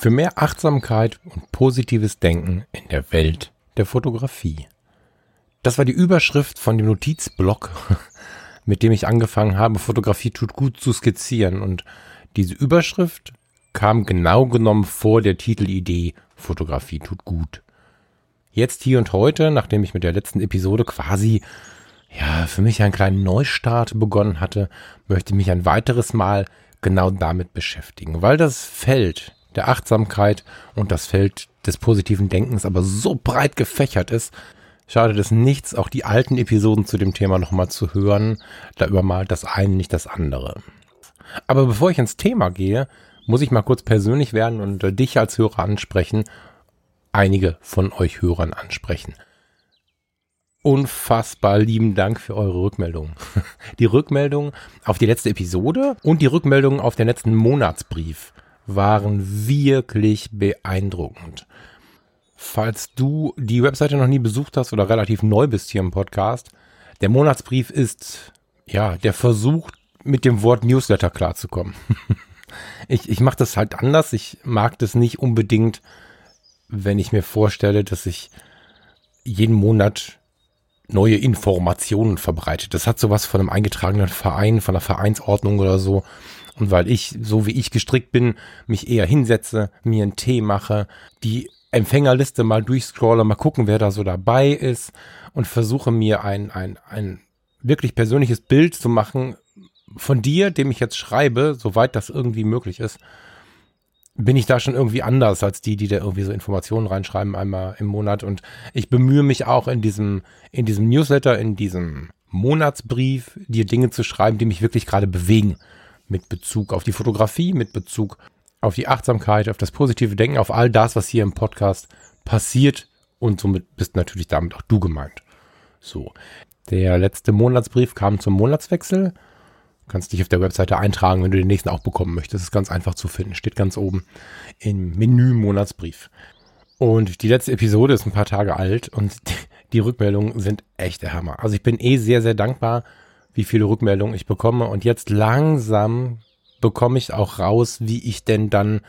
Für mehr Achtsamkeit und positives Denken in der Welt der Fotografie. Das war die Überschrift von dem Notizblock, mit dem ich angefangen habe, Fotografie tut gut zu skizzieren. Und diese Überschrift kam genau genommen vor der Titelidee Fotografie tut gut. Jetzt hier und heute, nachdem ich mit der letzten Episode quasi ja, für mich einen kleinen Neustart begonnen hatte, möchte ich mich ein weiteres Mal genau damit beschäftigen, weil das Feld der Achtsamkeit und das Feld des positiven Denkens aber so breit gefächert ist, schadet es nichts, auch die alten Episoden zu dem Thema nochmal zu hören. Da übermalt das eine nicht das andere. Aber bevor ich ins Thema gehe, muss ich mal kurz persönlich werden und äh, dich als Hörer ansprechen, einige von euch Hörern ansprechen. Unfassbar lieben Dank für eure Rückmeldung. Die Rückmeldung auf die letzte Episode und die Rückmeldung auf den letzten Monatsbrief waren wirklich beeindruckend. Falls du die Webseite noch nie besucht hast oder relativ neu bist hier im Podcast, der Monatsbrief ist ja der Versuch, mit dem Wort Newsletter klarzukommen. ich ich mache das halt anders. Ich mag das nicht unbedingt, wenn ich mir vorstelle, dass ich jeden Monat neue Informationen verbreite. Das hat sowas von einem eingetragenen Verein, von einer Vereinsordnung oder so. Und weil ich, so wie ich gestrickt bin, mich eher hinsetze, mir einen Tee mache, die Empfängerliste mal durchscrolle, mal gucken, wer da so dabei ist und versuche mir ein, ein, ein wirklich persönliches Bild zu machen von dir, dem ich jetzt schreibe, soweit das irgendwie möglich ist, bin ich da schon irgendwie anders als die, die da irgendwie so Informationen reinschreiben einmal im Monat. Und ich bemühe mich auch in diesem, in diesem Newsletter, in diesem Monatsbrief, dir Dinge zu schreiben, die mich wirklich gerade bewegen mit Bezug auf die Fotografie, mit Bezug auf die Achtsamkeit, auf das positive Denken, auf all das, was hier im Podcast passiert. Und somit bist natürlich damit auch du gemeint. So. Der letzte Monatsbrief kam zum Monatswechsel. Du kannst dich auf der Webseite eintragen, wenn du den nächsten auch bekommen möchtest. Das ist ganz einfach zu finden. Steht ganz oben im Menü Monatsbrief. Und die letzte Episode ist ein paar Tage alt und die Rückmeldungen sind echt der Hammer. Also ich bin eh sehr, sehr dankbar wie viele Rückmeldungen ich bekomme. Und jetzt langsam bekomme ich auch raus, wie ich denn dann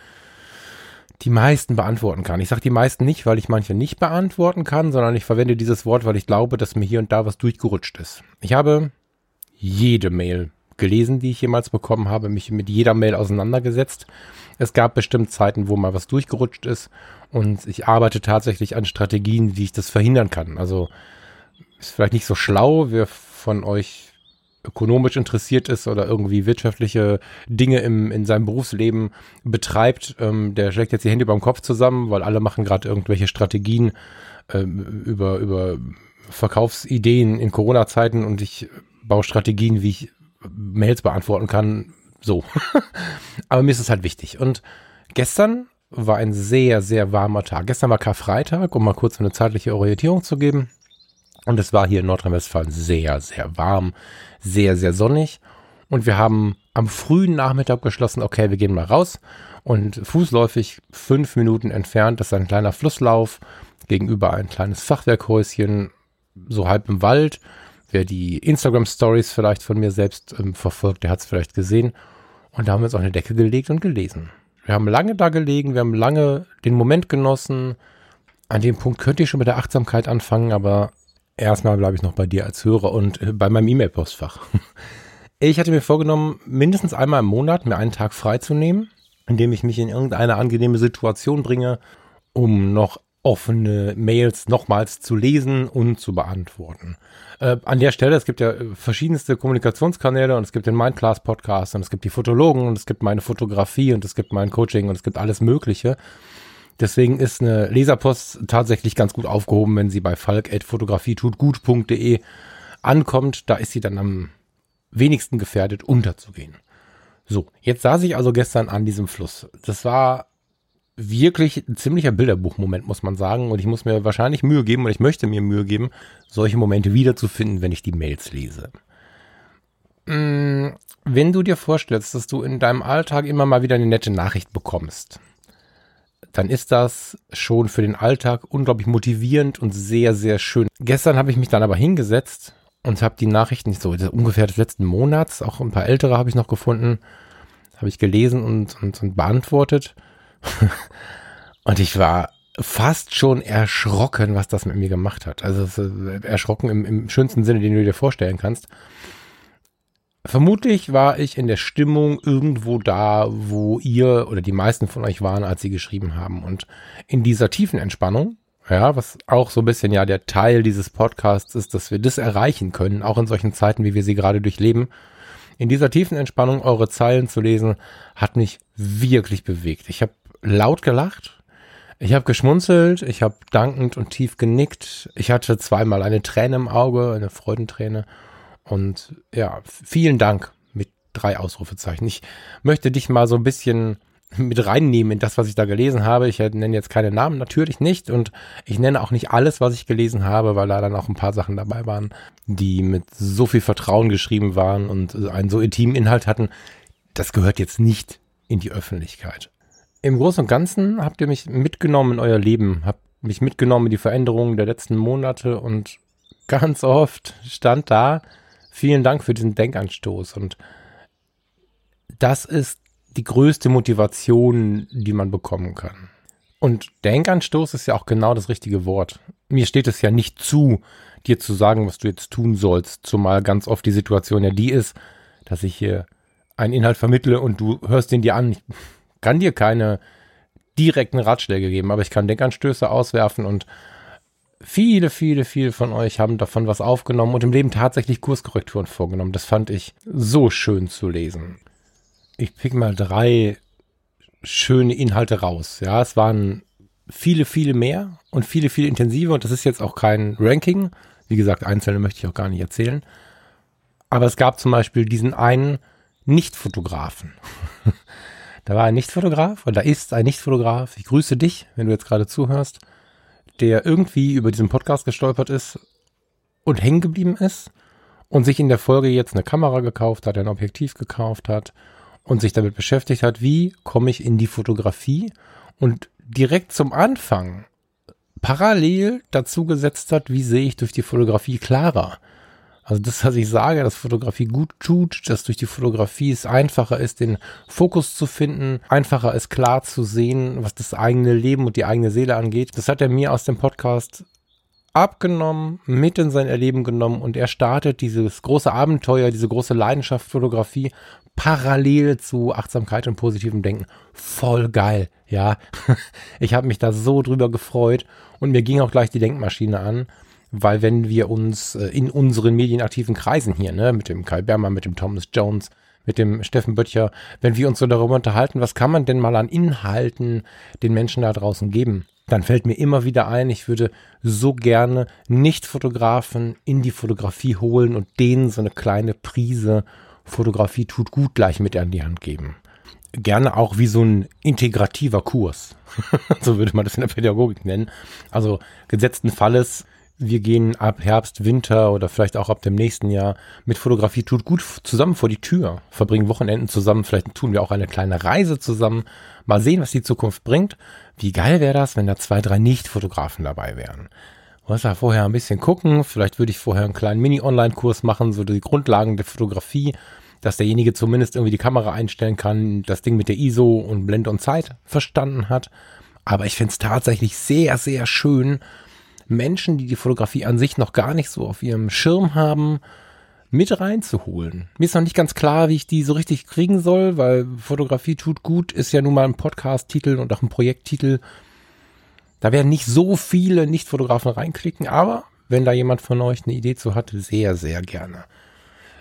die meisten beantworten kann. Ich sage die meisten nicht, weil ich manche nicht beantworten kann, sondern ich verwende dieses Wort, weil ich glaube, dass mir hier und da was durchgerutscht ist. Ich habe jede Mail gelesen, die ich jemals bekommen habe, mich mit jeder Mail auseinandergesetzt. Es gab bestimmt Zeiten, wo mal was durchgerutscht ist und ich arbeite tatsächlich an Strategien, wie ich das verhindern kann. Also ist vielleicht nicht so schlau, wer von euch ökonomisch interessiert ist oder irgendwie wirtschaftliche Dinge im, in seinem Berufsleben betreibt, ähm, der schlägt jetzt die Hände über dem Kopf zusammen, weil alle machen gerade irgendwelche Strategien ähm, über, über Verkaufsideen in Corona-Zeiten und ich baue Strategien, wie ich Mails beantworten kann. So. Aber mir ist es halt wichtig. Und gestern war ein sehr, sehr warmer Tag. Gestern war Karfreitag, um mal kurz eine zeitliche Orientierung zu geben. Und es war hier in Nordrhein-Westfalen sehr, sehr warm, sehr, sehr sonnig. Und wir haben am frühen Nachmittag beschlossen, okay, wir gehen mal raus. Und fußläufig fünf Minuten entfernt, das ist ein kleiner Flusslauf, gegenüber ein kleines Fachwerkhäuschen, so halb im Wald. Wer die Instagram-Stories vielleicht von mir selbst ähm, verfolgt, der hat es vielleicht gesehen. Und da haben wir uns auf eine Decke gelegt und gelesen. Wir haben lange da gelegen, wir haben lange den Moment genossen. An dem Punkt könnt ihr schon mit der Achtsamkeit anfangen, aber erstmal bleibe ich noch bei dir als Hörer und äh, bei meinem E-Mail-Postfach. Ich hatte mir vorgenommen, mindestens einmal im Monat mir einen Tag freizunehmen, indem ich mich in irgendeine angenehme Situation bringe, um noch offene Mails nochmals zu lesen und zu beantworten. Äh, an der Stelle, es gibt ja äh, verschiedenste Kommunikationskanäle und es gibt den Mindclass Podcast und es gibt die Fotologen und es gibt meine Fotografie und es gibt mein Coaching und es gibt alles Mögliche. Deswegen ist eine Leserpost tatsächlich ganz gut aufgehoben, wenn sie bei falk.fotografietutgut.de ankommt. Da ist sie dann am wenigsten gefährdet, unterzugehen. So, jetzt saß ich also gestern an diesem Fluss. Das war wirklich ein ziemlicher Bilderbuchmoment, muss man sagen. Und ich muss mir wahrscheinlich Mühe geben und ich möchte mir Mühe geben, solche Momente wiederzufinden, wenn ich die Mails lese. Mm, wenn du dir vorstellst, dass du in deinem Alltag immer mal wieder eine nette Nachricht bekommst, dann ist das schon für den Alltag unglaublich motivierend und sehr, sehr schön. Gestern habe ich mich dann aber hingesetzt und habe die Nachrichten so ungefähr des letzten Monats, auch ein paar ältere habe ich noch gefunden, habe ich gelesen und, und, und beantwortet. und ich war fast schon erschrocken, was das mit mir gemacht hat. Also erschrocken im, im schönsten Sinne, den du dir vorstellen kannst. Vermutlich war ich in der Stimmung irgendwo da, wo ihr oder die meisten von euch waren, als sie geschrieben haben. Und in dieser tiefen Entspannung, ja, was auch so ein bisschen ja der Teil dieses Podcasts ist, dass wir das erreichen können, auch in solchen Zeiten, wie wir sie gerade durchleben. In dieser tiefen Entspannung eure Zeilen zu lesen, hat mich wirklich bewegt. Ich habe laut gelacht, ich habe geschmunzelt, ich habe dankend und tief genickt. Ich hatte zweimal eine Träne im Auge, eine Freudenträne und ja, vielen Dank mit drei Ausrufezeichen. Ich möchte dich mal so ein bisschen mit reinnehmen in das, was ich da gelesen habe. Ich nenne jetzt keine Namen, natürlich nicht. Und ich nenne auch nicht alles, was ich gelesen habe, weil da dann auch ein paar Sachen dabei waren, die mit so viel Vertrauen geschrieben waren und einen so intimen Inhalt hatten. Das gehört jetzt nicht in die Öffentlichkeit. Im Großen und Ganzen habt ihr mich mitgenommen in euer Leben, habt mich mitgenommen in die Veränderungen der letzten Monate und ganz oft stand da, Vielen Dank für diesen Denkanstoß. Und das ist die größte Motivation, die man bekommen kann. Und Denkanstoß ist ja auch genau das richtige Wort. Mir steht es ja nicht zu, dir zu sagen, was du jetzt tun sollst, zumal ganz oft die Situation ja die ist, dass ich hier einen Inhalt vermittle und du hörst den dir an. Ich kann dir keine direkten Ratschläge geben, aber ich kann Denkanstöße auswerfen und viele, viele, viele von euch haben davon was aufgenommen und im Leben tatsächlich Kurskorrekturen vorgenommen. Das fand ich so schön zu lesen. Ich pick mal drei schöne Inhalte raus. Ja, es waren viele, viele mehr und viele, viele intensive und das ist jetzt auch kein Ranking. Wie gesagt, einzelne möchte ich auch gar nicht erzählen. Aber es gab zum Beispiel diesen einen Nicht-Fotografen. da war ein Nicht-Fotograf und da ist ein Nicht-Fotograf. Ich grüße dich, wenn du jetzt gerade zuhörst der irgendwie über diesen Podcast gestolpert ist und hängen geblieben ist und sich in der Folge jetzt eine Kamera gekauft hat, ein Objektiv gekauft hat und sich damit beschäftigt hat, wie komme ich in die Fotografie und direkt zum Anfang parallel dazu gesetzt hat, wie sehe ich durch die Fotografie klarer. Also das, was ich sage, dass Fotografie gut tut, dass durch die Fotografie es einfacher ist, den Fokus zu finden, einfacher ist klar zu sehen, was das eigene Leben und die eigene Seele angeht. Das hat er mir aus dem Podcast abgenommen, mit in sein Erleben genommen und er startet dieses große Abenteuer, diese große Leidenschaft Fotografie parallel zu Achtsamkeit und positivem Denken. Voll geil, ja. Ich habe mich da so drüber gefreut und mir ging auch gleich die Denkmaschine an weil wenn wir uns äh, in unseren medienaktiven Kreisen hier, ne, mit dem Kai Bermer, mit dem Thomas Jones, mit dem Steffen Böttcher, wenn wir uns so darüber unterhalten, was kann man denn mal an Inhalten den Menschen da draußen geben, dann fällt mir immer wieder ein, ich würde so gerne Nicht-Fotografen in die Fotografie holen und denen so eine kleine Prise Fotografie tut gut gleich mit an die Hand geben. Gerne auch wie so ein integrativer Kurs. so würde man das in der Pädagogik nennen. Also gesetzten Falles wir gehen ab Herbst, Winter oder vielleicht auch ab dem nächsten Jahr mit Fotografie tut gut zusammen vor die Tür, verbringen Wochenenden zusammen, vielleicht tun wir auch eine kleine Reise zusammen, mal sehen, was die Zukunft bringt. Wie geil wäre das, wenn da zwei, drei Nicht-Fotografen dabei wären? Du musst ja vorher ein bisschen gucken, vielleicht würde ich vorher einen kleinen Mini-Online-Kurs machen, so die Grundlagen der Fotografie, dass derjenige zumindest irgendwie die Kamera einstellen kann, das Ding mit der ISO und Blende und Zeit verstanden hat. Aber ich finde es tatsächlich sehr, sehr schön, Menschen, die die Fotografie an sich noch gar nicht so auf ihrem Schirm haben, mit reinzuholen. Mir ist noch nicht ganz klar, wie ich die so richtig kriegen soll, weil Fotografie tut gut ist ja nun mal ein Podcast-Titel und auch ein Projekttitel. Da werden nicht so viele Nicht-Fotografen reinklicken, aber wenn da jemand von euch eine Idee zu hat, sehr, sehr gerne.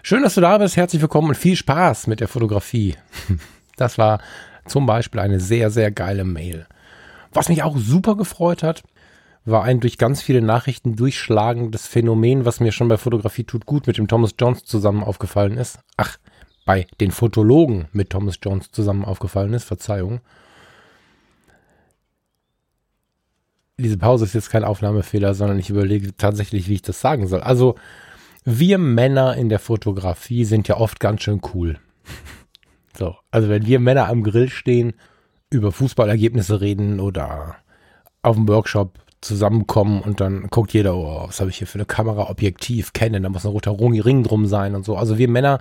Schön, dass du da bist. Herzlich willkommen und viel Spaß mit der Fotografie. Das war zum Beispiel eine sehr, sehr geile Mail. Was mich auch super gefreut hat, war ein durch ganz viele Nachrichten durchschlagendes Phänomen, was mir schon bei Fotografie tut gut mit dem Thomas Jones zusammen aufgefallen ist. Ach, bei den Fotologen mit Thomas Jones zusammen aufgefallen ist, Verzeihung. diese Pause ist jetzt kein Aufnahmefehler, sondern ich überlege tatsächlich, wie ich das sagen soll. Also, wir Männer in der Fotografie sind ja oft ganz schön cool. So, also wenn wir Männer am Grill stehen, über Fußballergebnisse reden oder auf dem Workshop zusammenkommen und dann guckt jeder, oh, was habe ich hier für eine Kamera, Objektiv, kennen, da muss ein roter Ring drum sein und so. Also wir Männer,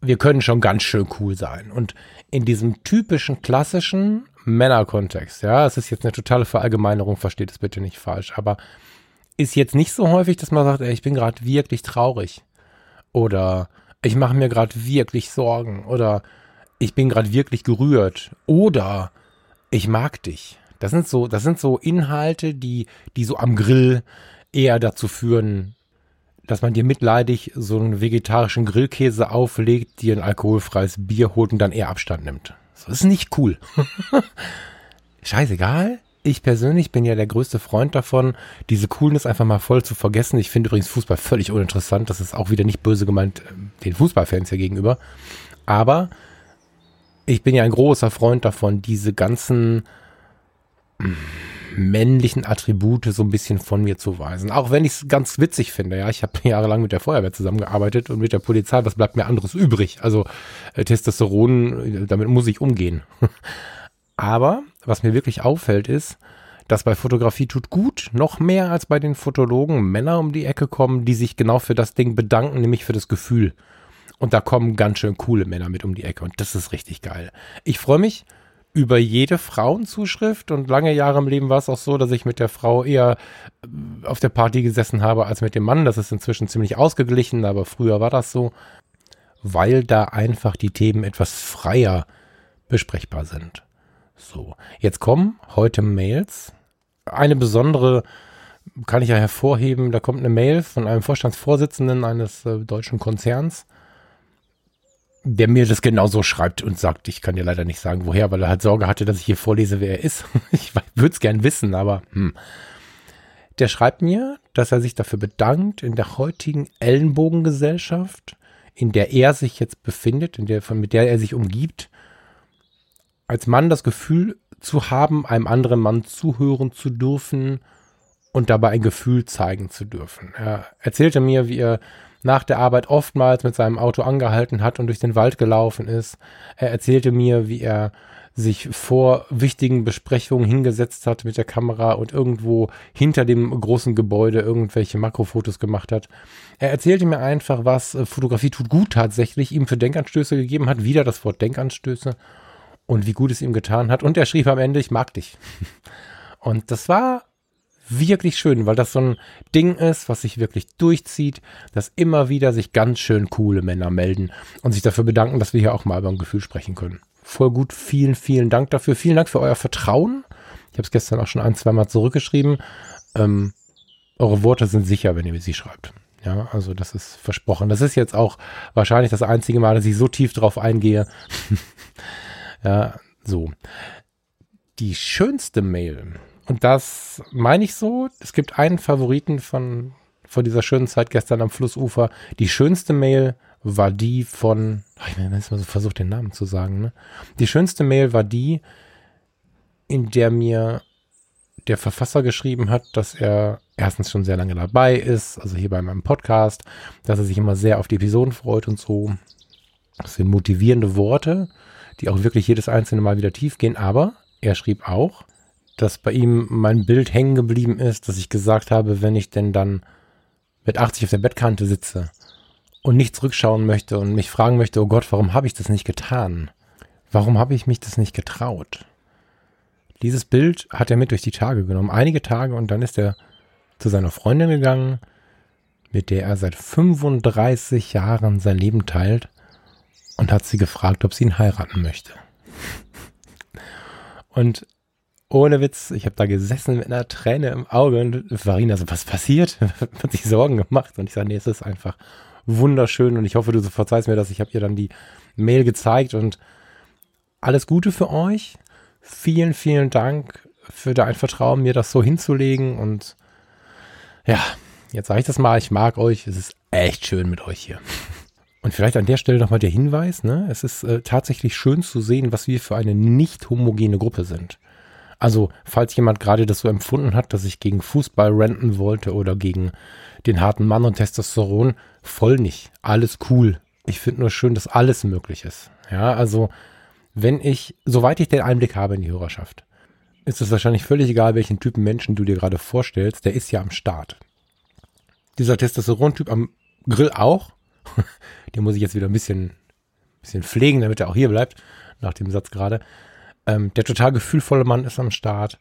wir können schon ganz schön cool sein. Und in diesem typischen, klassischen Männerkontext, ja, es ist jetzt eine totale Verallgemeinerung, versteht es bitte nicht falsch, aber ist jetzt nicht so häufig, dass man sagt, ey, ich bin gerade wirklich traurig oder ich mache mir gerade wirklich Sorgen oder ich bin gerade wirklich gerührt oder ich mag dich. Das sind so, das sind so Inhalte, die, die so am Grill eher dazu führen, dass man dir mitleidig so einen vegetarischen Grillkäse auflegt, dir ein alkoholfreies Bier holt und dann eher Abstand nimmt. Das ist nicht cool. Scheißegal. Ich persönlich bin ja der größte Freund davon, diese Coolness einfach mal voll zu vergessen. Ich finde übrigens Fußball völlig uninteressant. Das ist auch wieder nicht böse gemeint äh, den Fußballfans hier gegenüber. Aber ich bin ja ein großer Freund davon, diese ganzen männlichen Attribute so ein bisschen von mir zu weisen. Auch wenn ich es ganz witzig finde, ja. Ich habe jahrelang mit der Feuerwehr zusammengearbeitet und mit der Polizei, was bleibt mir anderes übrig? Also äh, Testosteron, damit muss ich umgehen. Aber was mir wirklich auffällt, ist, dass bei Fotografie tut gut noch mehr als bei den Fotologen Männer um die Ecke kommen, die sich genau für das Ding bedanken, nämlich für das Gefühl. Und da kommen ganz schön coole Männer mit um die Ecke und das ist richtig geil. Ich freue mich über jede Frauenzuschrift und lange Jahre im Leben war es auch so, dass ich mit der Frau eher äh, auf der Party gesessen habe als mit dem Mann. Das ist inzwischen ziemlich ausgeglichen, aber früher war das so, weil da einfach die Themen etwas freier besprechbar sind. So, jetzt kommen heute Mails. Eine besondere kann ich ja hervorheben, da kommt eine Mail von einem Vorstandsvorsitzenden eines äh, deutschen Konzerns der mir das genauso schreibt und sagt, ich kann dir leider nicht sagen, woher, weil er halt Sorge hatte, dass ich hier vorlese, wer er ist. ich würde es gern wissen, aber hm. Der schreibt mir, dass er sich dafür bedankt, in der heutigen Ellenbogengesellschaft, in der er sich jetzt befindet, in der, mit der er sich umgibt, als Mann das Gefühl zu haben, einem anderen Mann zuhören zu dürfen und dabei ein Gefühl zeigen zu dürfen. Er erzählte mir, wie er nach der Arbeit oftmals mit seinem Auto angehalten hat und durch den Wald gelaufen ist. Er erzählte mir, wie er sich vor wichtigen Besprechungen hingesetzt hat mit der Kamera und irgendwo hinter dem großen Gebäude irgendwelche Makrofotos gemacht hat. Er erzählte mir einfach, was äh, Fotografie tut gut tatsächlich ihm für Denkanstöße gegeben hat, wieder das Wort Denkanstöße und wie gut es ihm getan hat. Und er schrieb am Ende, ich mag dich. Und das war wirklich schön, weil das so ein Ding ist, was sich wirklich durchzieht, dass immer wieder sich ganz schön coole Männer melden und sich dafür bedanken, dass wir hier auch mal über ein Gefühl sprechen können. Voll gut, vielen, vielen Dank dafür. Vielen Dank für euer Vertrauen. Ich habe es gestern auch schon ein, zwei Mal zurückgeschrieben. Ähm, eure Worte sind sicher, wenn ihr mir sie schreibt. Ja, also das ist versprochen. Das ist jetzt auch wahrscheinlich das einzige Mal, dass ich so tief drauf eingehe. ja, so. Die schönste Mail, und das meine ich so. Es gibt einen Favoriten von, von dieser schönen Zeit gestern am Flussufer. Die schönste Mail war die von, ich habe jetzt mal so versucht, den Namen zu sagen, ne? Die schönste Mail war die, in der mir der Verfasser geschrieben hat, dass er erstens schon sehr lange dabei ist, also hier bei meinem Podcast, dass er sich immer sehr auf die Episoden freut und so. Das sind motivierende Worte, die auch wirklich jedes einzelne Mal wieder tief gehen, aber er schrieb auch, dass bei ihm mein Bild hängen geblieben ist, dass ich gesagt habe, wenn ich denn dann mit 80 auf der Bettkante sitze und nicht zurückschauen möchte und mich fragen möchte, oh Gott, warum habe ich das nicht getan? Warum habe ich mich das nicht getraut? Dieses Bild hat er mit durch die Tage genommen, einige Tage, und dann ist er zu seiner Freundin gegangen, mit der er seit 35 Jahren sein Leben teilt, und hat sie gefragt, ob sie ihn heiraten möchte. Und ohne Witz, ich habe da gesessen mit einer Träne im Auge und Farina so, was passiert? hat sich Sorgen gemacht. Und ich sage, nee, es ist einfach wunderschön und ich hoffe, du verzeihst mir das. Ich habe ihr dann die Mail gezeigt und alles Gute für euch. Vielen, vielen Dank für dein Vertrauen, mir das so hinzulegen. Und ja, jetzt sage ich das mal, ich mag euch. Es ist echt schön mit euch hier. Und vielleicht an der Stelle nochmal der Hinweis, ne? Es ist äh, tatsächlich schön zu sehen, was wir für eine nicht homogene Gruppe sind. Also, falls jemand gerade das so empfunden hat, dass ich gegen Fußball renten wollte oder gegen den harten Mann und Testosteron, voll nicht. Alles cool. Ich finde nur schön, dass alles möglich ist. Ja, also, wenn ich, soweit ich den Einblick habe in die Hörerschaft, ist es wahrscheinlich völlig egal, welchen Typen Menschen du dir gerade vorstellst, der ist ja am Start. Dieser Testosteron-Typ am Grill auch. Den muss ich jetzt wieder ein bisschen, bisschen pflegen, damit er auch hier bleibt, nach dem Satz gerade. Ähm, der total gefühlvolle Mann ist am Start.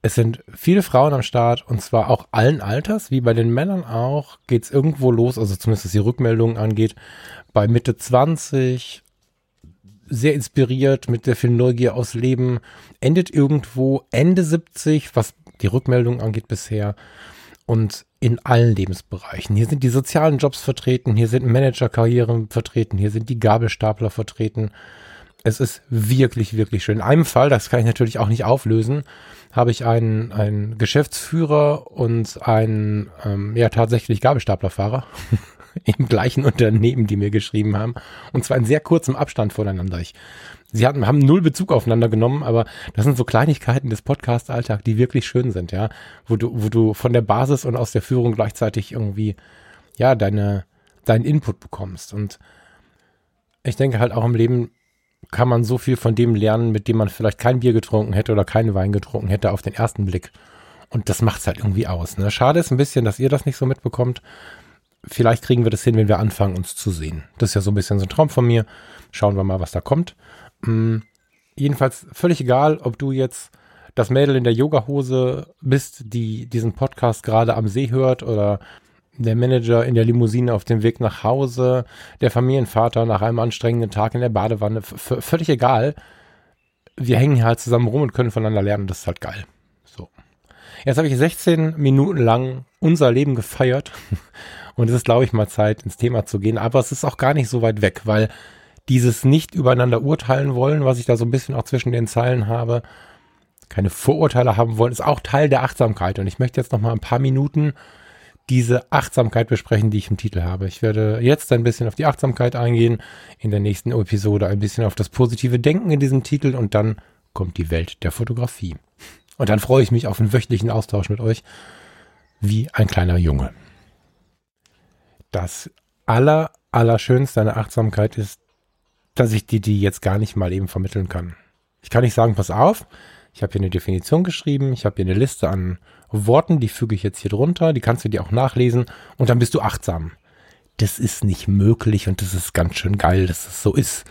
Es sind viele Frauen am Start und zwar auch allen Alters, wie bei den Männern auch, geht es irgendwo los, also zumindest was die Rückmeldungen angeht, bei Mitte 20, sehr inspiriert, mit sehr viel Neugier aus Leben, endet irgendwo Ende 70, was die Rückmeldung angeht bisher. Und in allen Lebensbereichen. Hier sind die sozialen Jobs vertreten, hier sind Managerkarrieren vertreten, hier sind die Gabelstapler vertreten. Es ist wirklich, wirklich schön. In einem Fall, das kann ich natürlich auch nicht auflösen, habe ich einen, einen Geschäftsführer und einen, ähm, ja, tatsächlich Gabelstaplerfahrer im gleichen Unternehmen, die mir geschrieben haben. Und zwar in sehr kurzem Abstand voneinander. Ich, sie hatten, haben null Bezug aufeinander genommen, aber das sind so Kleinigkeiten des Podcast-Alltag, die wirklich schön sind, ja. Wo du, wo du von der Basis und aus der Führung gleichzeitig irgendwie, ja, deine, deinen Input bekommst. Und ich denke halt auch im Leben kann man so viel von dem lernen, mit dem man vielleicht kein Bier getrunken hätte oder keinen Wein getrunken hätte auf den ersten Blick. Und das macht's halt irgendwie aus. Ne? Schade ist ein bisschen, dass ihr das nicht so mitbekommt vielleicht kriegen wir das hin, wenn wir anfangen, uns zu sehen. Das ist ja so ein bisschen so ein Traum von mir. Schauen wir mal, was da kommt. Hm, jedenfalls völlig egal, ob du jetzt das Mädel in der Yogahose bist, die diesen Podcast gerade am See hört oder der Manager in der Limousine auf dem Weg nach Hause, der Familienvater nach einem anstrengenden Tag in der Badewanne, völlig egal. Wir hängen hier halt zusammen rum und können voneinander lernen. Das ist halt geil. So. Jetzt habe ich 16 Minuten lang unser Leben gefeiert Und es ist, glaube ich, mal Zeit, ins Thema zu gehen. Aber es ist auch gar nicht so weit weg, weil dieses nicht übereinander urteilen wollen, was ich da so ein bisschen auch zwischen den Zeilen habe, keine Vorurteile haben wollen, ist auch Teil der Achtsamkeit. Und ich möchte jetzt noch mal ein paar Minuten diese Achtsamkeit besprechen, die ich im Titel habe. Ich werde jetzt ein bisschen auf die Achtsamkeit eingehen, in der nächsten Episode ein bisschen auf das positive Denken in diesem Titel und dann kommt die Welt der Fotografie. Und dann freue ich mich auf einen wöchentlichen Austausch mit euch, wie ein kleiner Junge das aller, allerschönste an der Achtsamkeit ist, dass ich dir die jetzt gar nicht mal eben vermitteln kann. Ich kann nicht sagen, pass auf, ich habe hier eine Definition geschrieben, ich habe hier eine Liste an Worten, die füge ich jetzt hier drunter, die kannst du dir auch nachlesen und dann bist du achtsam. Das ist nicht möglich und das ist ganz schön geil, dass es das so ist.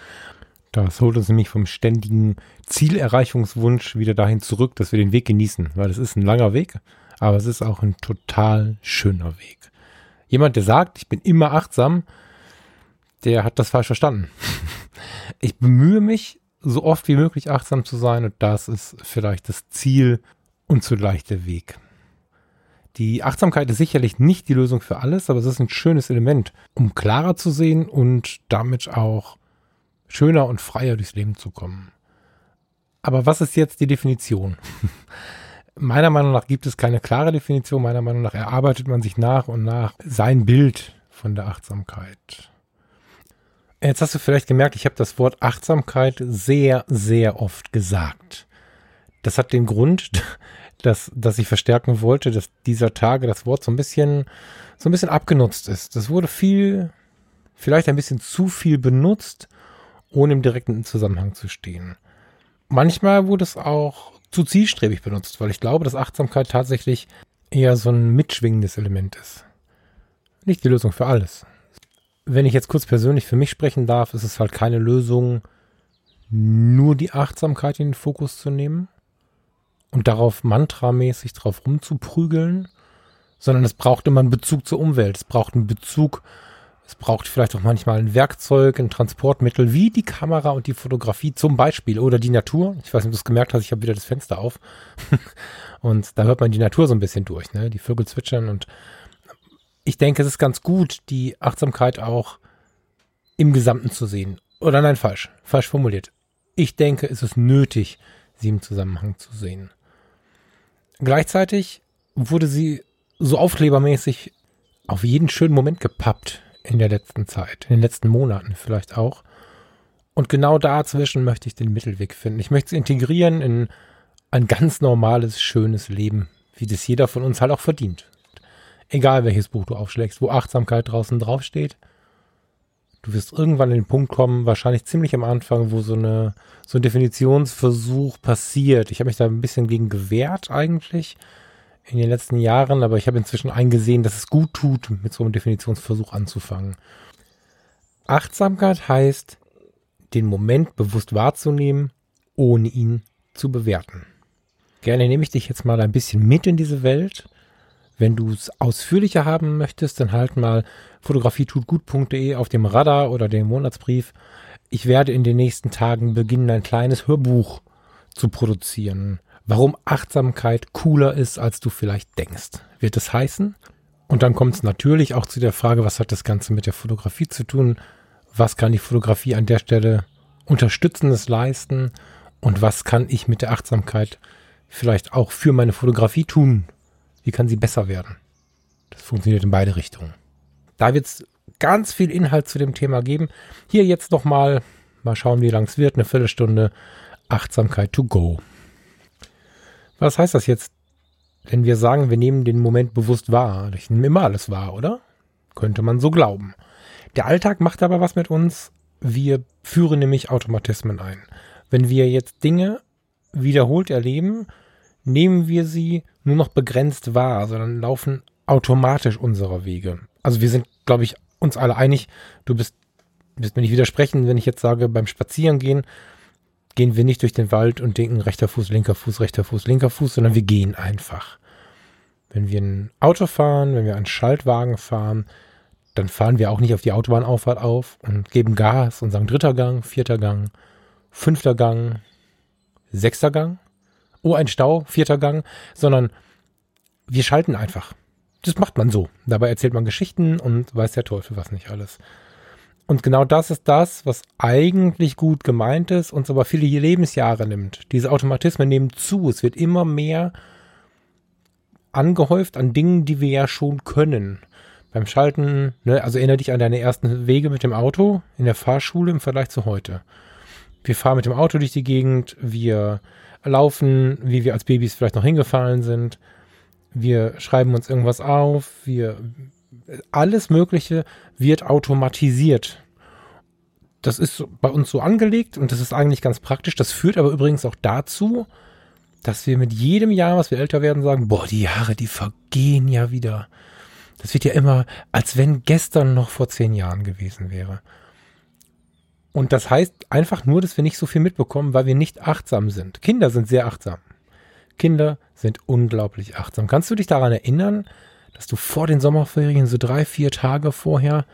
Das holt uns nämlich vom ständigen Zielerreichungswunsch wieder dahin zurück, dass wir den Weg genießen, weil es ist ein langer Weg, aber es ist auch ein total schöner Weg. Jemand, der sagt, ich bin immer achtsam, der hat das falsch verstanden. ich bemühe mich, so oft wie möglich achtsam zu sein und das ist vielleicht das Ziel und zugleich der Weg. Die Achtsamkeit ist sicherlich nicht die Lösung für alles, aber es ist ein schönes Element, um klarer zu sehen und damit auch schöner und freier durchs Leben zu kommen. Aber was ist jetzt die Definition? meiner Meinung nach gibt es keine klare Definition. Meiner Meinung nach erarbeitet man sich nach und nach sein Bild von der Achtsamkeit. Jetzt hast du vielleicht gemerkt, ich habe das Wort Achtsamkeit sehr, sehr oft gesagt. Das hat den Grund, dass, dass ich verstärken wollte, dass dieser Tage das Wort so ein bisschen, so ein bisschen abgenutzt ist. Das wurde viel, vielleicht ein bisschen zu viel benutzt, ohne im direkten Zusammenhang zu stehen. Manchmal wurde es auch zu zielstrebig benutzt, weil ich glaube, dass Achtsamkeit tatsächlich eher so ein mitschwingendes Element ist. Nicht die Lösung für alles. Wenn ich jetzt kurz persönlich für mich sprechen darf, ist es halt keine Lösung, nur die Achtsamkeit in den Fokus zu nehmen und darauf mantramäßig drauf rumzuprügeln, sondern es braucht immer einen Bezug zur Umwelt. Es braucht einen Bezug es braucht vielleicht auch manchmal ein Werkzeug, ein Transportmittel, wie die Kamera und die Fotografie zum Beispiel oder die Natur. Ich weiß nicht, ob du es gemerkt hast, ich habe wieder das Fenster auf. und da hört man die Natur so ein bisschen durch, ne? Die Vögel zwitschern und ich denke, es ist ganz gut, die Achtsamkeit auch im Gesamten zu sehen. Oder nein, falsch, falsch formuliert. Ich denke, es ist nötig, sie im Zusammenhang zu sehen. Gleichzeitig wurde sie so aufklebermäßig auf jeden schönen Moment gepappt in der letzten Zeit, in den letzten Monaten vielleicht auch. Und genau dazwischen möchte ich den Mittelweg finden. Ich möchte es integrieren in ein ganz normales, schönes Leben, wie das jeder von uns halt auch verdient. Egal welches Buch du aufschlägst, wo Achtsamkeit draußen draufsteht. Du wirst irgendwann in den Punkt kommen, wahrscheinlich ziemlich am Anfang, wo so eine so ein Definitionsversuch passiert. Ich habe mich da ein bisschen gegen gewehrt eigentlich in den letzten Jahren, aber ich habe inzwischen eingesehen, dass es gut tut, mit so einem Definitionsversuch anzufangen. Achtsamkeit heißt, den Moment bewusst wahrzunehmen, ohne ihn zu bewerten. Gerne nehme ich dich jetzt mal ein bisschen mit in diese Welt. Wenn du es ausführlicher haben möchtest, dann halt mal fotografietutgut.de auf dem Radar oder dem Monatsbrief. Ich werde in den nächsten Tagen beginnen, ein kleines Hörbuch zu produzieren. Warum Achtsamkeit cooler ist, als du vielleicht denkst. Wird es heißen? Und dann kommt es natürlich auch zu der Frage, was hat das Ganze mit der Fotografie zu tun? Was kann die Fotografie an der Stelle Unterstützendes leisten? Und was kann ich mit der Achtsamkeit vielleicht auch für meine Fotografie tun? Wie kann sie besser werden? Das funktioniert in beide Richtungen. Da wird es ganz viel Inhalt zu dem Thema geben. Hier jetzt nochmal, mal schauen, wie lang es wird, eine Viertelstunde Achtsamkeit to go. Was heißt das jetzt, wenn wir sagen, wir nehmen den Moment bewusst wahr? Ich nehme immer alles wahr, oder? Könnte man so glauben. Der Alltag macht aber was mit uns. Wir führen nämlich Automatismen ein. Wenn wir jetzt Dinge wiederholt erleben, nehmen wir sie nur noch begrenzt wahr, sondern laufen automatisch unserer Wege. Also wir sind, glaube ich, uns alle einig. Du bist, wirst mir nicht widersprechen, wenn ich jetzt sage, beim Spazierengehen gehen wir nicht durch den Wald und denken rechter Fuß, linker Fuß, rechter Fuß, linker Fuß, sondern wir gehen einfach. Wenn wir ein Auto fahren, wenn wir einen Schaltwagen fahren, dann fahren wir auch nicht auf die Autobahnauffahrt auf und geben Gas und sagen dritter Gang, vierter Gang, fünfter Gang, sechster Gang, oh ein Stau, vierter Gang, sondern wir schalten einfach. Das macht man so. Dabei erzählt man Geschichten und weiß der Teufel was nicht alles. Und genau das ist das, was eigentlich gut gemeint ist, uns aber viele Lebensjahre nimmt. Diese Automatismen nehmen zu. Es wird immer mehr angehäuft an Dingen, die wir ja schon können. Beim Schalten, ne, also erinnere dich an deine ersten Wege mit dem Auto in der Fahrschule im Vergleich zu heute. Wir fahren mit dem Auto durch die Gegend, wir laufen, wie wir als Babys vielleicht noch hingefallen sind. Wir schreiben uns irgendwas auf, wir alles Mögliche wird automatisiert. Das ist bei uns so angelegt und das ist eigentlich ganz praktisch. Das führt aber übrigens auch dazu, dass wir mit jedem Jahr, was wir älter werden, sagen, boah, die Jahre, die vergehen ja wieder. Das wird ja immer, als wenn gestern noch vor zehn Jahren gewesen wäre. Und das heißt einfach nur, dass wir nicht so viel mitbekommen, weil wir nicht achtsam sind. Kinder sind sehr achtsam. Kinder sind unglaublich achtsam. Kannst du dich daran erinnern, dass du vor den Sommerferien so drei, vier Tage vorher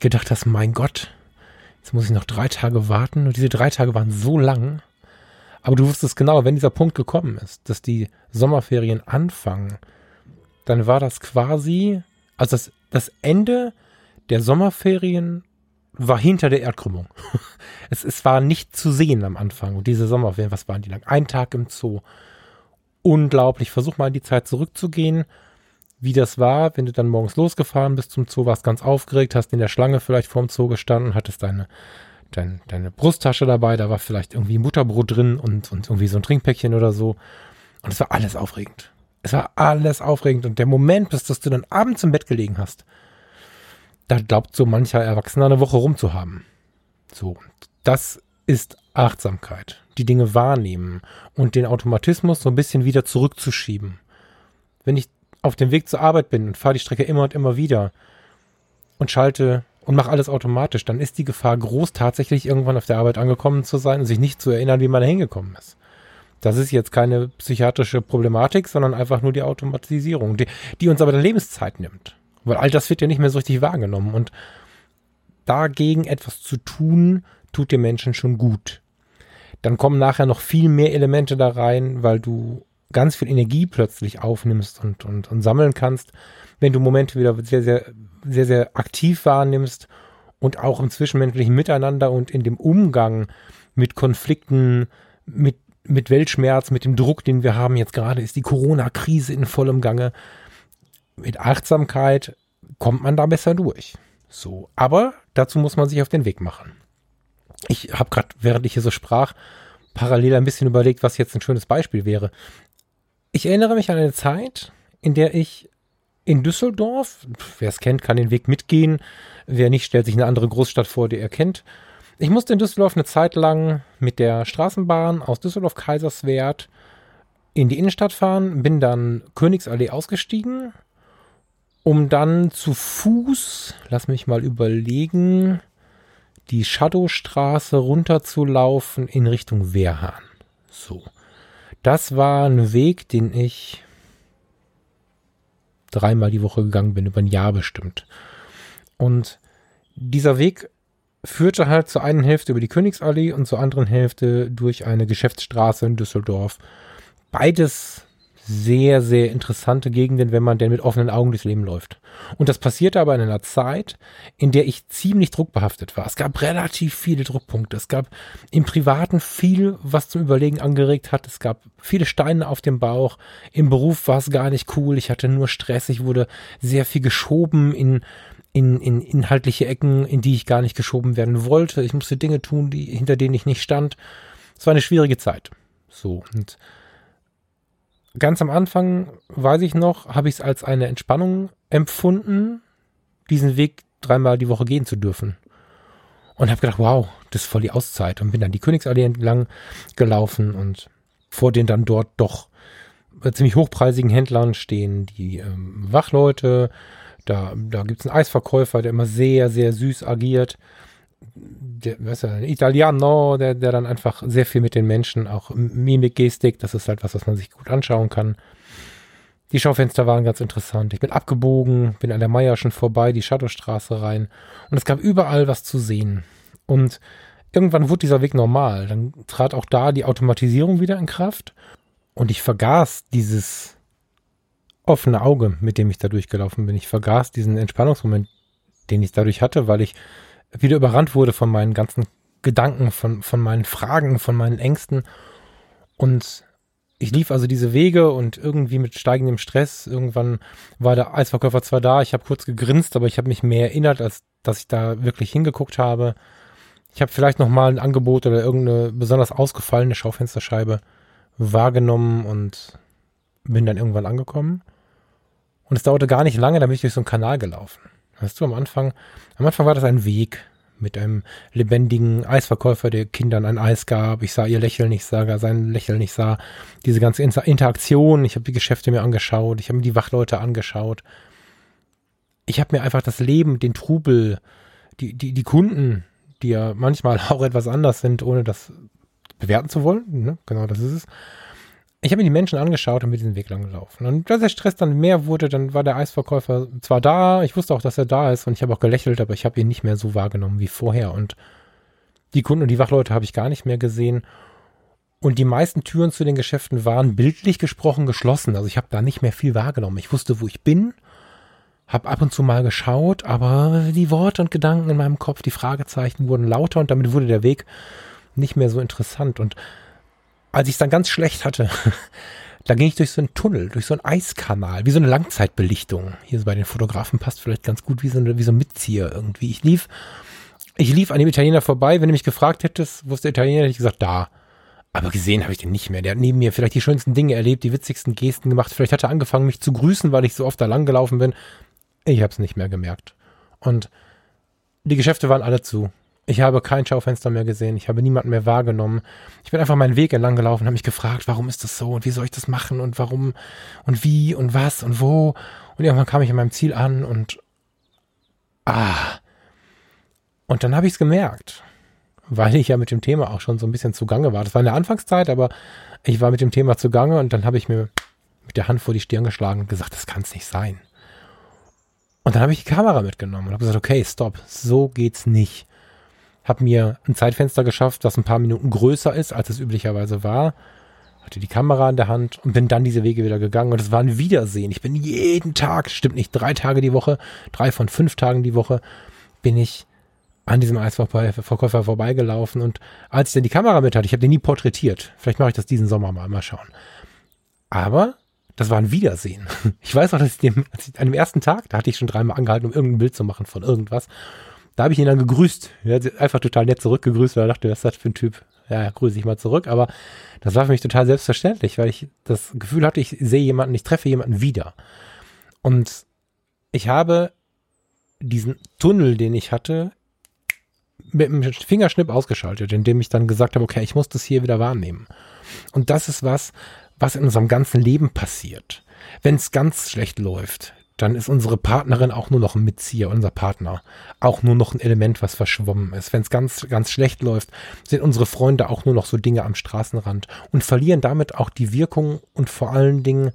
gedacht hast, mein Gott, jetzt muss ich noch drei Tage warten. Und diese drei Tage waren so lang. Aber du wusstest genau, wenn dieser Punkt gekommen ist, dass die Sommerferien anfangen, dann war das quasi, also das, das Ende der Sommerferien war hinter der Erdkrümmung. es, es war nicht zu sehen am Anfang. Und diese Sommerferien, was waren die lang? Ein Tag im Zoo. Unglaublich. Versuch mal in die Zeit zurückzugehen wie das war, wenn du dann morgens losgefahren bist zum Zoo, warst ganz aufgeregt, hast in der Schlange vielleicht vorm Zoo gestanden, hattest deine, dein, deine Brusttasche dabei, da war vielleicht irgendwie Mutterbrot drin und, und irgendwie so ein Trinkpäckchen oder so. Und es war alles aufregend. Es war alles aufregend. Und der Moment, bis dass du dann abends im Bett gelegen hast, da glaubt so mancher Erwachsener eine Woche rumzuhaben. So, das ist Achtsamkeit. Die Dinge wahrnehmen und den Automatismus so ein bisschen wieder zurückzuschieben. Wenn ich auf dem Weg zur Arbeit bin und fahre die Strecke immer und immer wieder und schalte und mache alles automatisch, dann ist die Gefahr groß, tatsächlich irgendwann auf der Arbeit angekommen zu sein und sich nicht zu erinnern, wie man da hingekommen ist. Das ist jetzt keine psychiatrische Problematik, sondern einfach nur die Automatisierung, die, die uns aber dann Lebenszeit nimmt. Weil all das wird ja nicht mehr so richtig wahrgenommen. Und dagegen etwas zu tun, tut den Menschen schon gut. Dann kommen nachher noch viel mehr Elemente da rein, weil du ganz viel Energie plötzlich aufnimmst und, und, und sammeln kannst, wenn du Momente wieder sehr, sehr, sehr, sehr aktiv wahrnimmst und auch im zwischenmenschlichen Miteinander und in dem Umgang mit Konflikten, mit, mit Weltschmerz, mit dem Druck, den wir haben. Jetzt gerade ist die Corona-Krise in vollem Gange. Mit Achtsamkeit kommt man da besser durch. So, aber dazu muss man sich auf den Weg machen. Ich habe gerade, während ich hier so sprach, parallel ein bisschen überlegt, was jetzt ein schönes Beispiel wäre. Ich erinnere mich an eine Zeit, in der ich in Düsseldorf, wer es kennt, kann den Weg mitgehen. Wer nicht, stellt sich eine andere Großstadt vor, die er kennt. Ich musste in Düsseldorf eine Zeit lang mit der Straßenbahn aus Düsseldorf-Kaiserswerth in die Innenstadt fahren, bin dann Königsallee ausgestiegen, um dann zu Fuß, lass mich mal überlegen, die Shadowstraße runterzulaufen in Richtung Wehrhahn. So. Das war ein Weg, den ich dreimal die Woche gegangen bin, über ein Jahr bestimmt. Und dieser Weg führte halt zur einen Hälfte über die Königsallee und zur anderen Hälfte durch eine Geschäftsstraße in Düsseldorf. Beides sehr, sehr interessante Gegenden, wenn man denn mit offenen Augen durchs Leben läuft. Und das passierte aber in einer Zeit, in der ich ziemlich druckbehaftet war. Es gab relativ viele Druckpunkte. Es gab im Privaten viel, was zum Überlegen angeregt hat. Es gab viele Steine auf dem Bauch. Im Beruf war es gar nicht cool. Ich hatte nur Stress. Ich wurde sehr viel geschoben in in, in inhaltliche Ecken, in die ich gar nicht geschoben werden wollte. Ich musste Dinge tun, die, hinter denen ich nicht stand. Es war eine schwierige Zeit. So, und ganz am Anfang, weiß ich noch, habe ich es als eine Entspannung empfunden, diesen Weg dreimal die Woche gehen zu dürfen. Und habe gedacht, wow, das ist voll die Auszeit. Und bin dann die Königsallee entlang gelaufen und vor den dann dort doch ziemlich hochpreisigen Händlern stehen die ähm, Wachleute. Da, da gibt es einen Eisverkäufer, der immer sehr, sehr süß agiert der, du, ein Italiano, der, der dann einfach sehr viel mit den Menschen, auch Mimik, Gestik, das ist halt was, was man sich gut anschauen kann. Die Schaufenster waren ganz interessant. Ich bin abgebogen, bin an der Meierschen vorbei, die Shadowstraße rein und es gab überall was zu sehen. Und irgendwann wurde dieser Weg normal. Dann trat auch da die Automatisierung wieder in Kraft und ich vergaß dieses offene Auge, mit dem ich da durchgelaufen bin. Ich vergaß diesen Entspannungsmoment, den ich dadurch hatte, weil ich wieder überrannt wurde von meinen ganzen Gedanken, von, von meinen Fragen, von meinen Ängsten. Und ich lief also diese Wege und irgendwie mit steigendem Stress. Irgendwann war der Eisverkäufer zwar da, ich habe kurz gegrinst, aber ich habe mich mehr erinnert, als dass ich da wirklich hingeguckt habe. Ich habe vielleicht noch mal ein Angebot oder irgendeine besonders ausgefallene Schaufensterscheibe wahrgenommen und bin dann irgendwann angekommen. Und es dauerte gar nicht lange, da bin ich durch so einen Kanal gelaufen. Weißt du, am Anfang, am Anfang war das ein Weg mit einem lebendigen Eisverkäufer, der Kindern ein Eis gab. Ich sah ihr Lächeln, ich sah sein Lächeln, ich sah diese ganze Interaktion. Ich habe die Geschäfte mir angeschaut, ich habe mir die Wachleute angeschaut. Ich habe mir einfach das Leben, den Trubel, die, die, die Kunden, die ja manchmal auch etwas anders sind, ohne das bewerten zu wollen. Ne? Genau, das ist es ich habe mir die Menschen angeschaut und mit diesen Weg lang gelaufen. Und als der Stress dann mehr wurde, dann war der Eisverkäufer zwar da, ich wusste auch, dass er da ist und ich habe auch gelächelt, aber ich habe ihn nicht mehr so wahrgenommen wie vorher. Und die Kunden und die Wachleute habe ich gar nicht mehr gesehen. Und die meisten Türen zu den Geschäften waren bildlich gesprochen geschlossen. Also ich habe da nicht mehr viel wahrgenommen. Ich wusste, wo ich bin, habe ab und zu mal geschaut, aber die Worte und Gedanken in meinem Kopf, die Fragezeichen wurden lauter und damit wurde der Weg nicht mehr so interessant. Und als ich es dann ganz schlecht hatte, da ging ich durch so einen Tunnel, durch so einen Eiskanal, wie so eine Langzeitbelichtung. Hier so bei den Fotografen passt vielleicht ganz gut wie so, eine, wie so ein Mitzieher irgendwie. Ich lief, ich lief an dem Italiener vorbei. Wenn du mich gefragt hättest, wo ist der Italiener, hätte ich gesagt, da. Aber gesehen habe ich den nicht mehr. Der hat neben mir vielleicht die schönsten Dinge erlebt, die witzigsten Gesten gemacht. Vielleicht hat er angefangen, mich zu grüßen, weil ich so oft da lang gelaufen bin. Ich habe es nicht mehr gemerkt. Und die Geschäfte waren alle zu. Ich habe kein Schaufenster mehr gesehen. Ich habe niemanden mehr wahrgenommen. Ich bin einfach meinen Weg entlang gelaufen, habe mich gefragt, warum ist das so und wie soll ich das machen und warum und wie und was und wo. Und irgendwann kam ich an meinem Ziel an und ah. Und dann habe ich es gemerkt, weil ich ja mit dem Thema auch schon so ein bisschen zugange war. Das war in der Anfangszeit, aber ich war mit dem Thema zugange und dann habe ich mir mit der Hand vor die Stirn geschlagen und gesagt, das kann es nicht sein. Und dann habe ich die Kamera mitgenommen und habe gesagt, okay, stopp, so geht's nicht habe mir ein Zeitfenster geschafft, das ein paar Minuten größer ist, als es üblicherweise war. Hatte die Kamera in der Hand und bin dann diese Wege wieder gegangen und es war ein Wiedersehen. Ich bin jeden Tag, stimmt nicht, drei Tage die Woche, drei von fünf Tagen die Woche, bin ich an diesem Eisverkäufer vorbeigelaufen und als ich dann die Kamera mit hatte, ich habe den nie porträtiert. Vielleicht mache ich das diesen Sommer mal, mal schauen. Aber das war ein Wiedersehen. Ich weiß auch, dass ich, dem, als ich an dem ersten Tag, da hatte ich schon dreimal angehalten, um irgendein Bild zu machen von irgendwas. Da habe ich ihn dann gegrüßt. Er hat einfach total nett zurückgegrüßt, weil er dachte, was ist das für ein Typ? Ja, grüße ich mal zurück, aber das war für mich total selbstverständlich, weil ich das Gefühl hatte, ich sehe jemanden, ich treffe jemanden wieder. Und ich habe diesen Tunnel, den ich hatte, mit dem Fingerschnipp ausgeschaltet, indem ich dann gesagt habe, okay, ich muss das hier wieder wahrnehmen. Und das ist was, was in unserem ganzen Leben passiert. Wenn es ganz schlecht läuft, dann ist unsere Partnerin auch nur noch ein Mitzieher, unser Partner. Auch nur noch ein Element, was verschwommen ist. Wenn es ganz, ganz schlecht läuft, sind unsere Freunde auch nur noch so Dinge am Straßenrand und verlieren damit auch die Wirkung und vor allen Dingen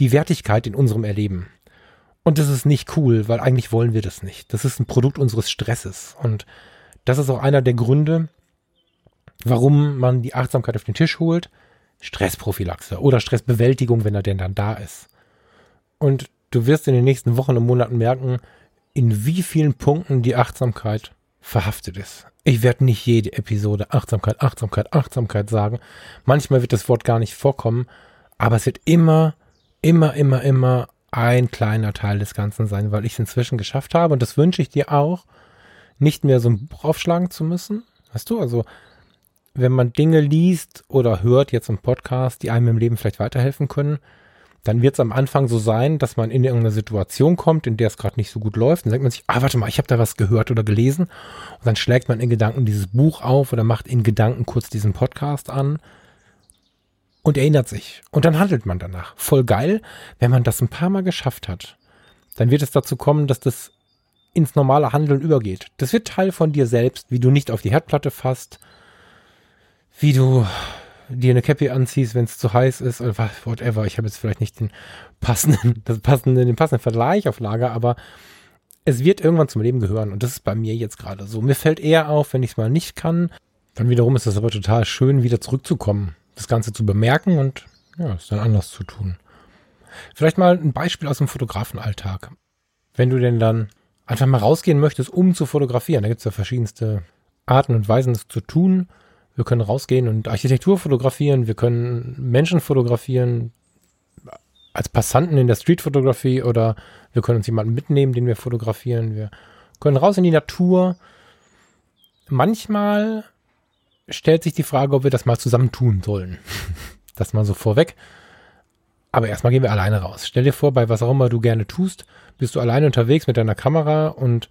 die Wertigkeit in unserem Erleben. Und das ist nicht cool, weil eigentlich wollen wir das nicht. Das ist ein Produkt unseres Stresses. Und das ist auch einer der Gründe, warum man die Achtsamkeit auf den Tisch holt. Stressprophylaxe oder Stressbewältigung, wenn er denn dann da ist. Und du wirst in den nächsten Wochen und Monaten merken, in wie vielen Punkten die Achtsamkeit verhaftet ist. Ich werde nicht jede Episode Achtsamkeit, Achtsamkeit, Achtsamkeit sagen. Manchmal wird das Wort gar nicht vorkommen, aber es wird immer, immer, immer, immer ein kleiner Teil des Ganzen sein, weil ich es inzwischen geschafft habe und das wünsche ich dir auch, nicht mehr so ein Buch aufschlagen zu müssen. Weißt du, also wenn man Dinge liest oder hört jetzt im Podcast, die einem im Leben vielleicht weiterhelfen können, dann wird es am Anfang so sein, dass man in irgendeine Situation kommt, in der es gerade nicht so gut läuft. Dann denkt man sich, ah, warte mal, ich habe da was gehört oder gelesen. Und dann schlägt man in Gedanken dieses Buch auf oder macht in Gedanken kurz diesen Podcast an und erinnert sich. Und dann handelt man danach. Voll geil, wenn man das ein paar Mal geschafft hat. Dann wird es dazu kommen, dass das ins normale Handeln übergeht. Das wird Teil von dir selbst, wie du nicht auf die Herdplatte fasst, wie du dir eine Cappy anziehst, wenn es zu heiß ist oder whatever. Ich habe jetzt vielleicht nicht den passenden, das passende, den passenden Vergleich auf Lager, aber es wird irgendwann zum Leben gehören und das ist bei mir jetzt gerade so. Mir fällt eher auf, wenn ich es mal nicht kann. Dann wiederum ist es aber total schön, wieder zurückzukommen, das Ganze zu bemerken und ja, es dann anders zu tun. Vielleicht mal ein Beispiel aus dem Fotografenalltag. Wenn du denn dann einfach mal rausgehen möchtest, um zu fotografieren, da gibt es ja verschiedenste Arten und Weisen, das zu tun. Wir können rausgehen und Architektur fotografieren, wir können Menschen fotografieren, als Passanten in der Streetfotografie oder wir können uns jemanden mitnehmen, den wir fotografieren. Wir können raus in die Natur. Manchmal stellt sich die Frage, ob wir das mal zusammen tun sollen. das mal so vorweg. Aber erstmal gehen wir alleine raus. Stell dir vor, bei was auch immer du gerne tust, bist du alleine unterwegs mit deiner Kamera und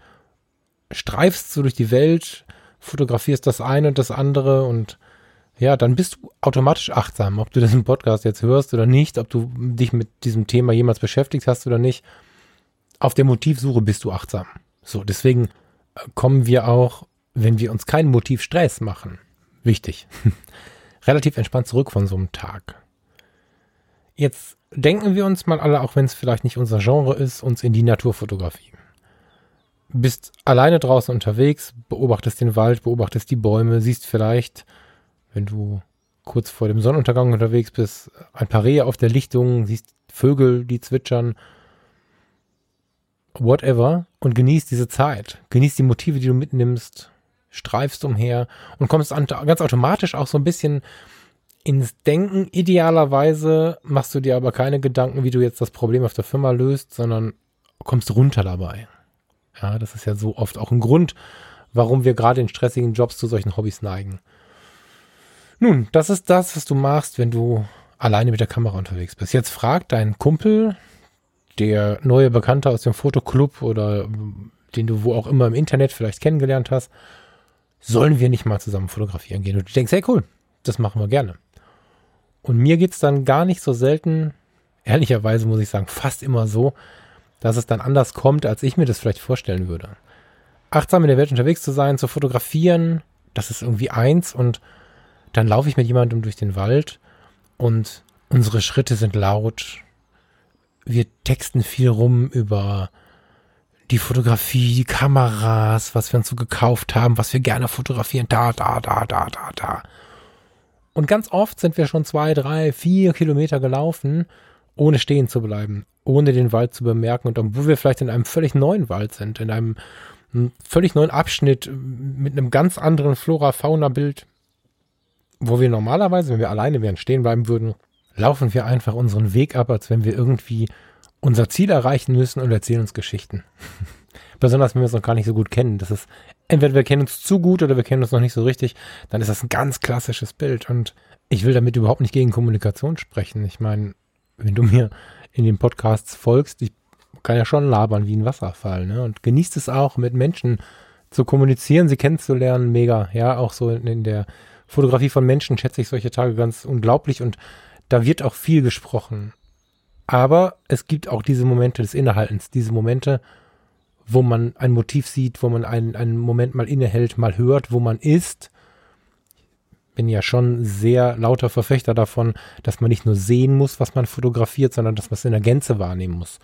streifst so durch die Welt, fotografierst das eine und das andere und ja, dann bist du automatisch achtsam, ob du diesen Podcast jetzt hörst oder nicht, ob du dich mit diesem Thema jemals beschäftigt hast oder nicht. Auf der Motivsuche bist du achtsam. So, deswegen äh, kommen wir auch, wenn wir uns keinen Motivstress machen, wichtig, relativ entspannt zurück von so einem Tag. Jetzt denken wir uns mal alle, auch wenn es vielleicht nicht unser Genre ist, uns in die Naturfotografie bist alleine draußen unterwegs, beobachtest den Wald, beobachtest die Bäume, siehst vielleicht, wenn du kurz vor dem Sonnenuntergang unterwegs bist, ein paar Rehe auf der Lichtung, siehst Vögel, die zwitschern, whatever, und genießt diese Zeit. Genießt die Motive, die du mitnimmst, streifst umher und kommst ganz automatisch auch so ein bisschen ins Denken. Idealerweise machst du dir aber keine Gedanken, wie du jetzt das Problem auf der Firma löst, sondern kommst runter dabei. Ja, das ist ja so oft auch ein Grund, warum wir gerade in stressigen Jobs zu solchen Hobbys neigen. Nun, das ist das, was du machst, wenn du alleine mit der Kamera unterwegs bist. Jetzt frag deinen Kumpel, der neue Bekannte aus dem Fotoclub oder den du wo auch immer im Internet vielleicht kennengelernt hast, sollen wir nicht mal zusammen fotografieren gehen? Und du denkst, hey cool, das machen wir gerne. Und mir geht's dann gar nicht so selten, ehrlicherweise muss ich sagen, fast immer so, dass es dann anders kommt, als ich mir das vielleicht vorstellen würde. Achtsam in der Welt unterwegs zu sein, zu fotografieren, das ist irgendwie eins und dann laufe ich mit jemandem durch den Wald und unsere Schritte sind laut. Wir texten viel rum über die Fotografie, die Kameras, was wir uns so gekauft haben, was wir gerne fotografieren, da, da, da, da, da, da. Und ganz oft sind wir schon zwei, drei, vier Kilometer gelaufen, ohne stehen zu bleiben, ohne den Wald zu bemerken und obwohl wir vielleicht in einem völlig neuen Wald sind, in einem, völlig neuen Abschnitt mit einem ganz anderen Flora-Fauna-Bild, wo wir normalerweise, wenn wir alleine wären, stehen bleiben würden, laufen wir einfach unseren Weg ab, als wenn wir irgendwie unser Ziel erreichen müssen und erzählen uns Geschichten. Besonders wenn wir uns noch gar nicht so gut kennen. Das ist, entweder wir kennen uns zu gut oder wir kennen uns noch nicht so richtig, dann ist das ein ganz klassisches Bild. Und ich will damit überhaupt nicht gegen Kommunikation sprechen. Ich meine, wenn du mir in den Podcasts folgst, ich kann ja schon labern wie ein Wasserfall, ne? Und genießt es auch, mit Menschen zu kommunizieren, sie kennenzulernen, mega. Ja, auch so in, in der Fotografie von Menschen schätze ich solche Tage ganz unglaublich und da wird auch viel gesprochen. Aber es gibt auch diese Momente des Innehaltens, diese Momente, wo man ein Motiv sieht, wo man einen, einen Moment mal innehält, mal hört, wo man ist. Bin ja schon sehr lauter Verfechter davon, dass man nicht nur sehen muss, was man fotografiert, sondern dass man es in der Gänze wahrnehmen muss.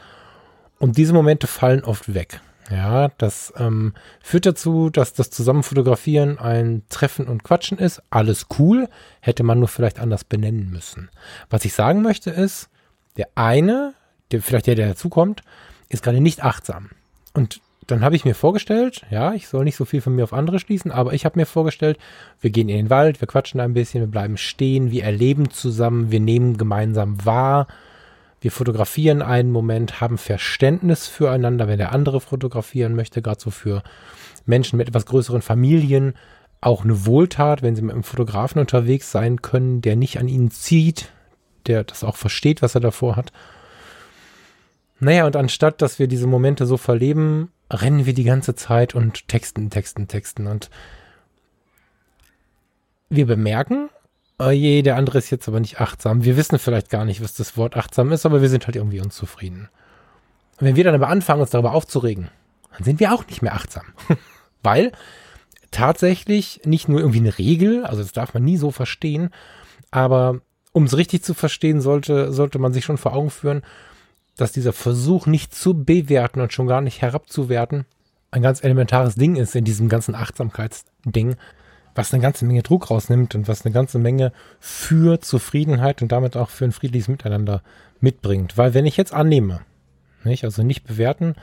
Und diese Momente fallen oft weg. Ja, das ähm, führt dazu, dass das Zusammenfotografieren ein Treffen und Quatschen ist. Alles cool, hätte man nur vielleicht anders benennen müssen. Was ich sagen möchte ist, der eine, der vielleicht der, der dazukommt, ist gerade nicht achtsam. Und dann habe ich mir vorgestellt, ja, ich soll nicht so viel von mir auf andere schließen, aber ich habe mir vorgestellt, wir gehen in den Wald, wir quatschen ein bisschen, wir bleiben stehen, wir erleben zusammen, wir nehmen gemeinsam wahr, wir fotografieren einen Moment, haben Verständnis füreinander, wenn der andere fotografieren möchte, gerade so für Menschen mit etwas größeren Familien, auch eine Wohltat, wenn sie mit einem Fotografen unterwegs sein können, der nicht an ihnen zieht, der das auch versteht, was er davor hat. Naja, und anstatt, dass wir diese Momente so verleben, rennen wir die ganze Zeit und texten, texten, texten. Und wir bemerken, oh je, der andere ist jetzt aber nicht achtsam. Wir wissen vielleicht gar nicht, was das Wort achtsam ist, aber wir sind halt irgendwie unzufrieden. Und wenn wir dann aber anfangen, uns darüber aufzuregen, dann sind wir auch nicht mehr achtsam. Weil tatsächlich nicht nur irgendwie eine Regel, also das darf man nie so verstehen, aber um es richtig zu verstehen, sollte, sollte man sich schon vor Augen führen, dass dieser Versuch nicht zu bewerten und schon gar nicht herabzuwerten ein ganz elementares Ding ist in diesem ganzen Achtsamkeitsding, was eine ganze Menge Druck rausnimmt und was eine ganze Menge für Zufriedenheit und damit auch für ein friedliches Miteinander mitbringt. Weil wenn ich jetzt annehme, nicht, also nicht bewerten,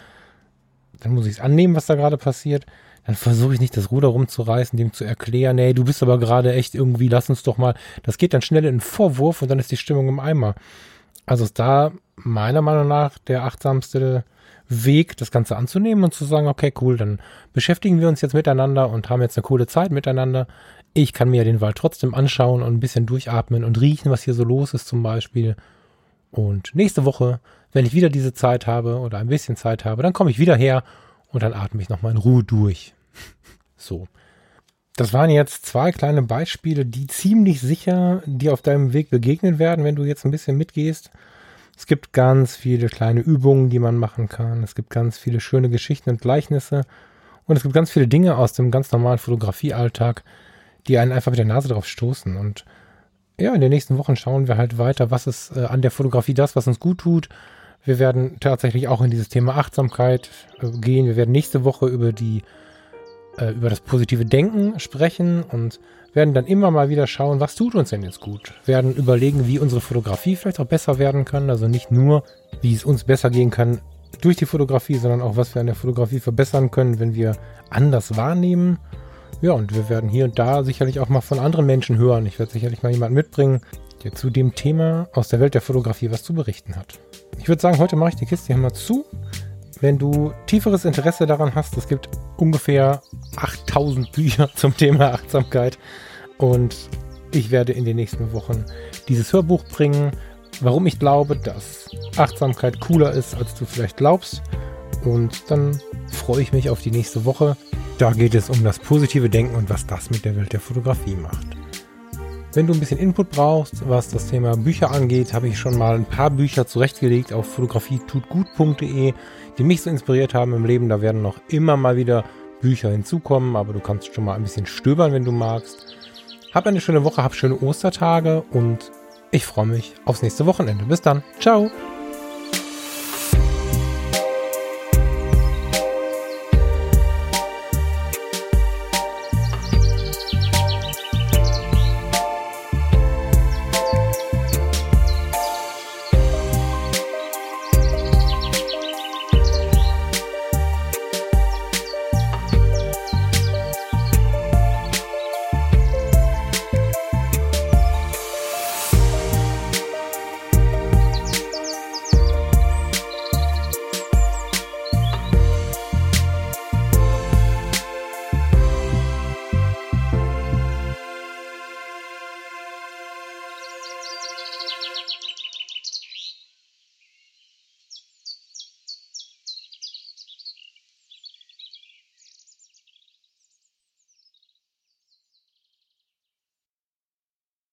dann muss ich es annehmen, was da gerade passiert, dann versuche ich nicht das Ruder rumzureißen, dem zu erklären, nee, du bist aber gerade echt irgendwie, lass uns doch mal. Das geht dann schnell in Vorwurf und dann ist die Stimmung im Eimer. Also ist da meiner Meinung nach der achtsamste Weg, das Ganze anzunehmen und zu sagen, okay, cool, dann beschäftigen wir uns jetzt miteinander und haben jetzt eine coole Zeit miteinander. Ich kann mir den Wald trotzdem anschauen und ein bisschen durchatmen und riechen, was hier so los ist zum Beispiel. Und nächste Woche, wenn ich wieder diese Zeit habe oder ein bisschen Zeit habe, dann komme ich wieder her und dann atme ich nochmal in Ruhe durch. so. Das waren jetzt zwei kleine Beispiele, die ziemlich sicher dir auf deinem Weg begegnen werden, wenn du jetzt ein bisschen mitgehst. Es gibt ganz viele kleine Übungen, die man machen kann. Es gibt ganz viele schöne Geschichten und Gleichnisse. Und es gibt ganz viele Dinge aus dem ganz normalen Fotografiealltag, die einen einfach mit der Nase drauf stoßen. Und ja, in den nächsten Wochen schauen wir halt weiter, was ist äh, an der Fotografie das, was uns gut tut, wir werden tatsächlich auch in dieses Thema Achtsamkeit äh, gehen. Wir werden nächste Woche über die äh, über das positive Denken sprechen und werden dann immer mal wieder schauen, was tut uns denn jetzt gut. Werden überlegen, wie unsere Fotografie vielleicht auch besser werden kann. Also nicht nur, wie es uns besser gehen kann durch die Fotografie, sondern auch, was wir an der Fotografie verbessern können, wenn wir anders wahrnehmen. Ja, und wir werden hier und da sicherlich auch mal von anderen Menschen hören. Ich werde sicherlich mal jemanden mitbringen, der zu dem Thema aus der Welt der Fotografie was zu berichten hat. Ich würde sagen, heute mache ich die Kiste hier mal zu. Wenn du tieferes Interesse daran hast, es gibt ungefähr 8000 Bücher zum Thema Achtsamkeit und ich werde in den nächsten Wochen dieses Hörbuch bringen, warum ich glaube, dass Achtsamkeit cooler ist, als du vielleicht glaubst. Und dann freue ich mich auf die nächste Woche. Da geht es um das positive Denken und was das mit der Welt der Fotografie macht. Wenn du ein bisschen Input brauchst, was das Thema Bücher angeht, habe ich schon mal ein paar Bücher zurechtgelegt auf fotografietutgut.de, die mich so inspiriert haben im Leben. Da werden noch immer mal wieder Bücher hinzukommen, aber du kannst schon mal ein bisschen stöbern, wenn du magst. Hab eine schöne Woche, hab schöne Ostertage und ich freue mich aufs nächste Wochenende. Bis dann. Ciao.